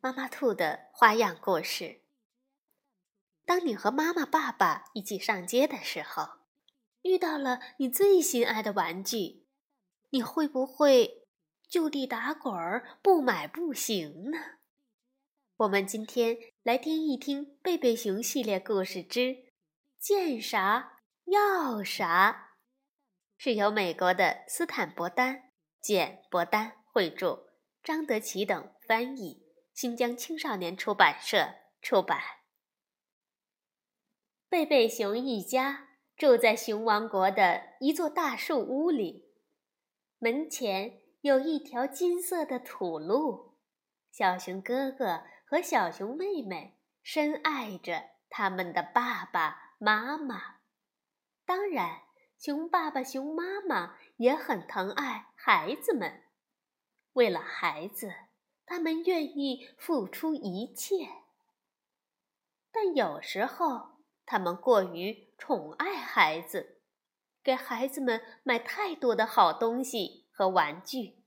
妈妈兔的花样故事。当你和妈妈、爸爸一起上街的时候，遇到了你最心爱的玩具，你会不会就地打滚儿，不买不行呢？我们今天来听一听《贝贝熊系列故事之见啥要啥》，是由美国的斯坦伯丹、简伯丹绘著，张德奇等翻译。新疆青少年出版社出版。贝贝熊一家住在熊王国的一座大树屋里，门前有一条金色的土路。小熊哥哥和小熊妹妹深爱着他们的爸爸妈妈，当然，熊爸爸、熊妈妈也很疼爱孩子们。为了孩子。他们愿意付出一切，但有时候他们过于宠爱孩子，给孩子们买太多的好东西和玩具，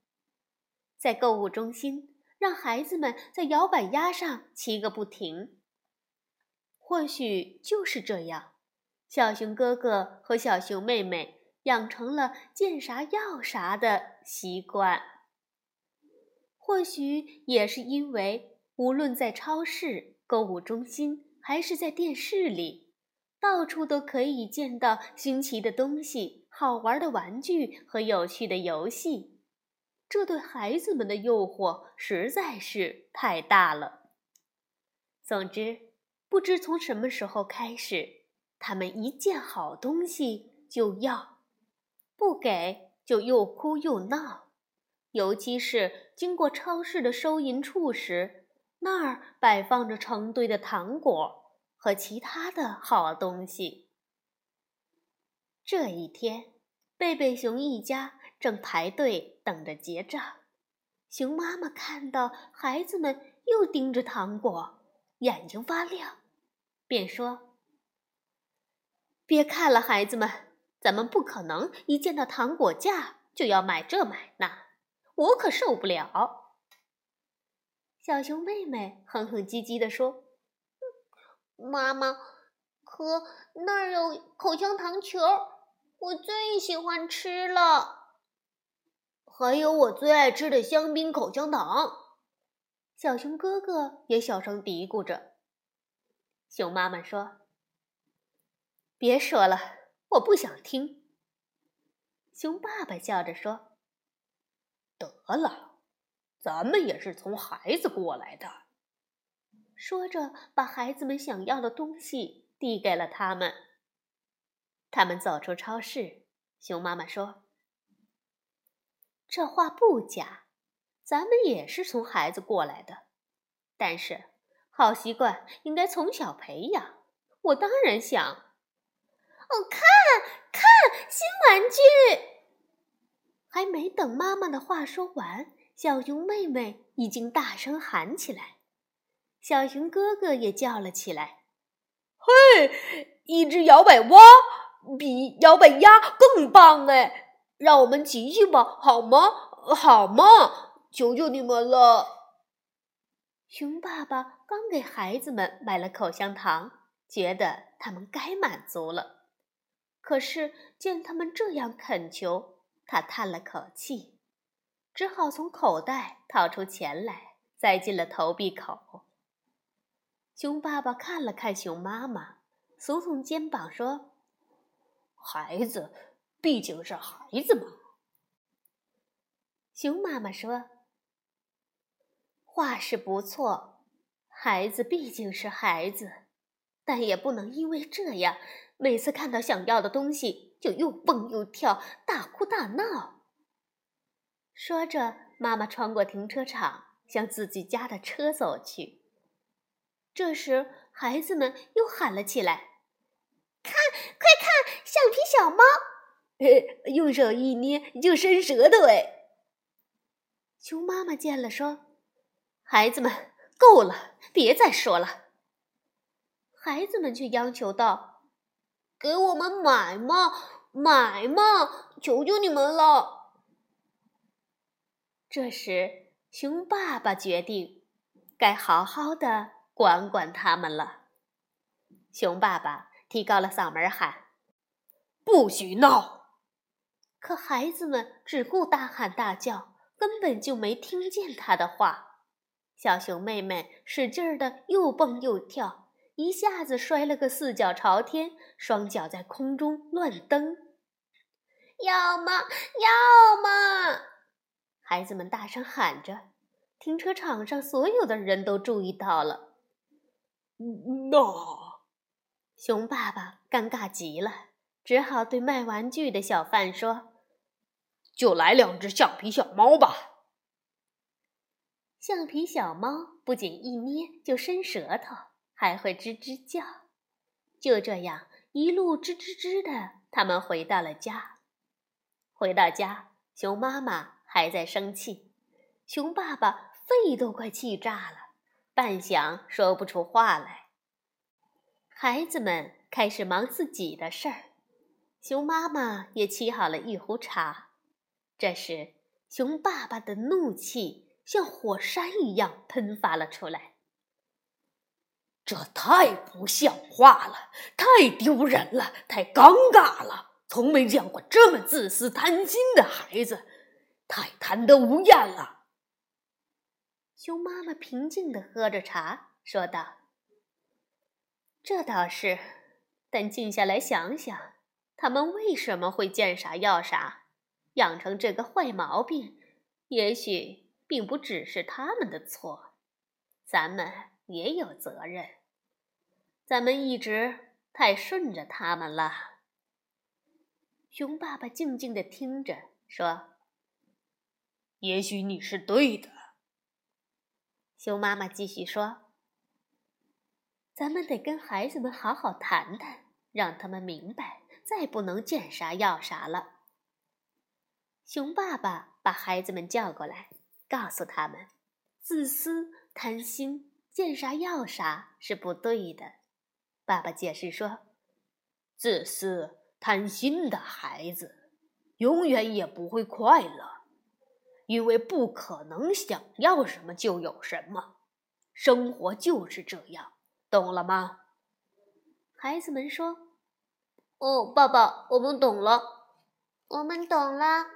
在购物中心让孩子们在摇摆鸭上骑个不停。或许就是这样，小熊哥哥和小熊妹妹养成了见啥要啥的习惯。或许也是因为，无论在超市、购物中心，还是在电视里，到处都可以见到新奇的东西、好玩的玩具和有趣的游戏，这对孩子们的诱惑实在是太大了。总之，不知从什么时候开始，他们一见好东西就要，不给就又哭又闹。尤其是经过超市的收银处时，那儿摆放着成堆的糖果和其他的好东西。这一天，贝贝熊一家正排队等着结账。熊妈妈看到孩子们又盯着糖果，眼睛发亮，便说：“别看了，孩子们，咱们不可能一见到糖果架就要买这买那。”我可受不了！小熊妹妹哼哼唧唧地说：“妈妈，可那儿有口香糖球，我最喜欢吃了。还有我最爱吃的香槟口香糖。”小熊哥哥也小声嘀咕着。熊妈妈说：“别说了，我不想听。”熊爸爸笑着说。得了，咱们也是从孩子过来的。说着，把孩子们想要的东西递给了他们。他们走出超市，熊妈妈说：“这话不假，咱们也是从孩子过来的。但是，好习惯应该从小培养。我当然想……哦，看看新玩具。”还没等妈妈的话说完，小熊妹妹已经大声喊起来，小熊哥哥也叫了起来：“嘿，一只摇摆蛙比摇摆鸭更棒哎！让我们骑骑吧，好吗？好吗？求求你们了！”熊爸爸刚给孩子们买了口香糖，觉得他们该满足了，可是见他们这样恳求。他叹了口气，只好从口袋掏出钱来，塞进了投币口。熊爸爸看了看熊妈妈，耸耸肩膀说：“孩子毕竟是孩子嘛。”熊妈妈说：“话是不错，孩子毕竟是孩子，但也不能因为这样，每次看到想要的东西。”就又蹦又跳，大哭大闹。说着，妈妈穿过停车场，向自己家的车走去。这时，孩子们又喊了起来：“看，快看，橡皮小猫！”用手一捏就伸舌头哎。熊妈妈见了说：“孩子们，够了，别再说了。”孩子们却央求道：“给我们买嘛，买嘛，求求你们了！”这时，熊爸爸决定该好好的管管他们了。熊爸爸提高了嗓门喊：“不许闹！”可孩子们只顾大喊大叫，根本就没听见他的话。小熊妹妹使劲儿的又蹦又跳，一下子摔了个四脚朝天，双脚在空中乱蹬。要么，要么！孩子们大声喊着。停车场上所有的人都注意到了。那，熊爸爸尴尬极了，只好对卖玩具的小贩说。就来两只橡皮小猫吧。橡皮小猫不仅一捏就伸舌头，还会吱吱叫。就这样一路吱吱吱的，他们回到了家。回到家，熊妈妈还在生气，熊爸爸肺都快气炸了，半晌说不出话来。孩子们开始忙自己的事儿，熊妈妈也沏好了一壶茶。这时，熊爸爸的怒气像火山一样喷发了出来。这太不像话了，太丢人了，太尴尬了！从没见过这么自私贪心的孩子，太贪得无厌了。熊妈妈平静地喝着茶，说道：“这倒是，但静下来想想，他们为什么会见啥要啥？”养成这个坏毛病，也许并不只是他们的错，咱们也有责任。咱们一直太顺着他们了。熊爸爸静静的听着，说：“也许你是对的。”熊妈妈继续说：“咱们得跟孩子们好好谈谈，让他们明白，再不能见啥要啥了。”熊爸爸把孩子们叫过来，告诉他们：自私、贪心、见啥要啥是不对的。爸爸解释说：自私、贪心的孩子，永远也不会快乐，因为不可能想要什么就有什么。生活就是这样，懂了吗？孩子们说：“哦，爸爸，我们懂了，我们懂了。”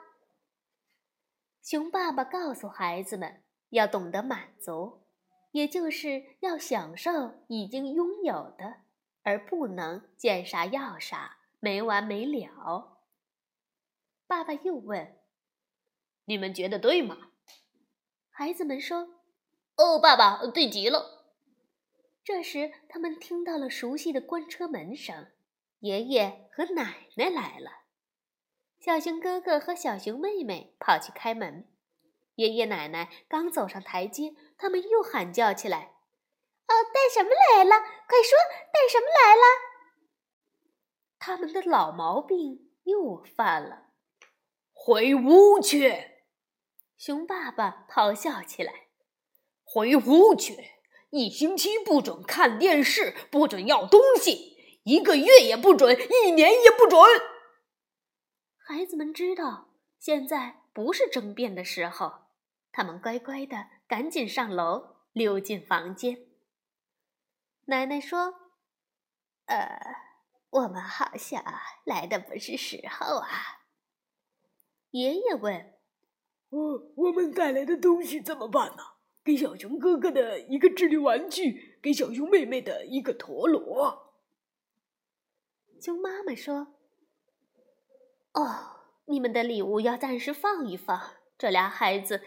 熊爸爸告诉孩子们，要懂得满足，也就是要享受已经拥有的，而不能见啥要啥，没完没了。爸爸又问：“你们觉得对吗？”孩子们说：“哦，爸爸，对极了。”这时，他们听到了熟悉的关车门声，爷爷和奶奶来了。小熊哥哥和小熊妹妹跑去开门，爷爷奶奶刚走上台阶，他们又喊叫起来：“哦，带什么来了？快说，带什么来了？”他们的老毛病又犯了，回屋去！熊爸爸咆哮起来：“回屋去！一星期不准看电视，不准要东西，一个月也不准，一年也不准。”孩子们知道现在不是争辩的时候，他们乖乖的赶紧上楼，溜进房间。奶奶说：“呃，我们好像来的不是时候啊。”爷爷问：“我我们带来的东西怎么办呢？给小熊哥哥的一个智力玩具，给小熊妹妹的一个陀螺。”熊妈妈说。哦，你们的礼物要暂时放一放。这俩孩子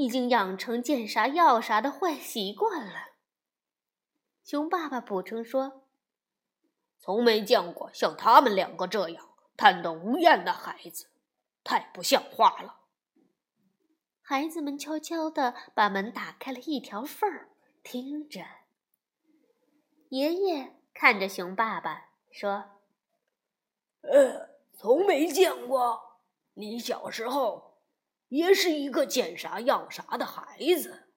已经养成见啥要啥的坏习惯了。熊爸爸补充说：“从没见过像他们两个这样贪得无厌的孩子，太不像话了。”孩子们悄悄地把门打开了一条缝儿，听着。爷爷看着熊爸爸说：“呃，从没见过，你小时候也是一个见啥要啥的孩子。”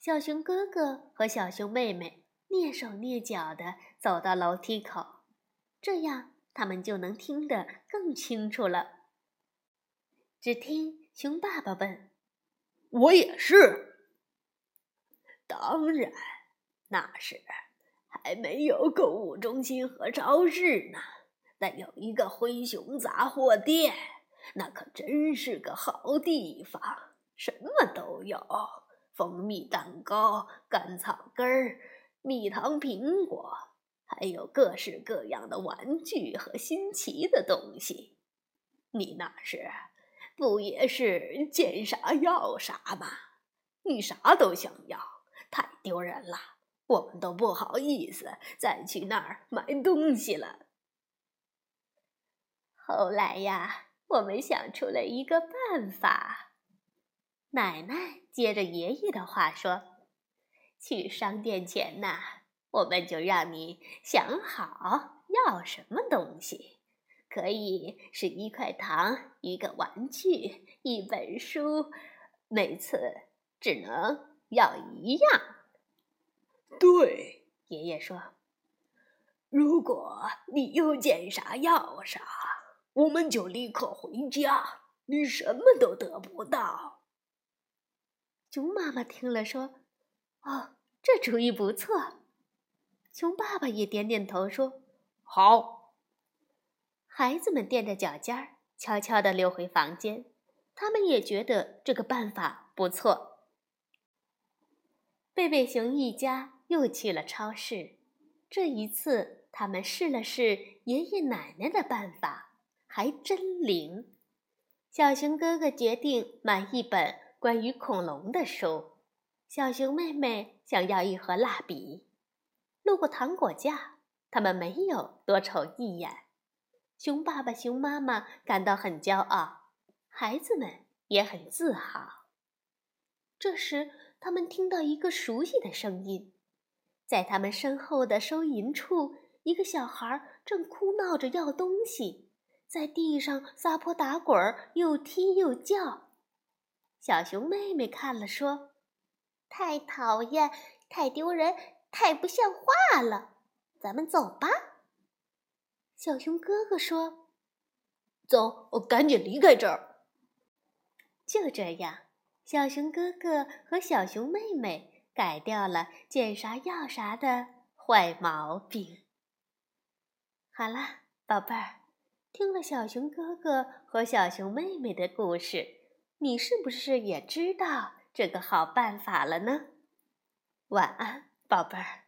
小熊哥哥和小熊妹妹蹑手蹑脚地走到楼梯口，这样他们就能听得更清楚了。只听熊爸爸问：“我也是。”“当然，那时还没有购物中心和超市呢，但有一个灰熊杂货店，那可真是个好地方，什么都有。”蜂蜜蛋糕、甘草根儿、蜜糖苹果，还有各式各样的玩具和新奇的东西。你那时不也是见啥要啥吗？你啥都想要，太丢人了，我们都不好意思再去那儿买东西了。后来呀，我们想出了一个办法。奶奶接着爷爷的话说：“去商店前呐，我们就让你想好要什么东西，可以是一块糖、一个玩具、一本书，每次只能要一样。”对，爷爷说：“如果你又见啥要啥，我们就立刻回家，你什么都得不到。”熊妈妈听了说：“哦，这主意不错。”熊爸爸也点点头说：“好。”孩子们垫着脚尖儿，悄悄地溜回房间。他们也觉得这个办法不错。贝贝熊一家又去了超市。这一次，他们试了试爷爷奶奶的办法，还真灵。小熊哥哥决定买一本。关于恐龙的书，小熊妹妹想要一盒蜡笔。路过糖果架，他们没有多瞅一眼。熊爸爸、熊妈妈感到很骄傲，孩子们也很自豪。这时，他们听到一个熟悉的声音，在他们身后的收银处，一个小孩正哭闹着要东西，在地上撒泼打滚，又踢又叫。小熊妹妹看了，说：“太讨厌，太丢人，太不像话了。咱们走吧。”小熊哥哥说：“走，我赶紧离开这儿。”就这样，小熊哥哥和小熊妹妹改掉了见啥要啥的坏毛病。好了，宝贝儿，听了小熊哥哥和小熊妹妹的故事。你是不是也知道这个好办法了呢？晚安，宝贝儿。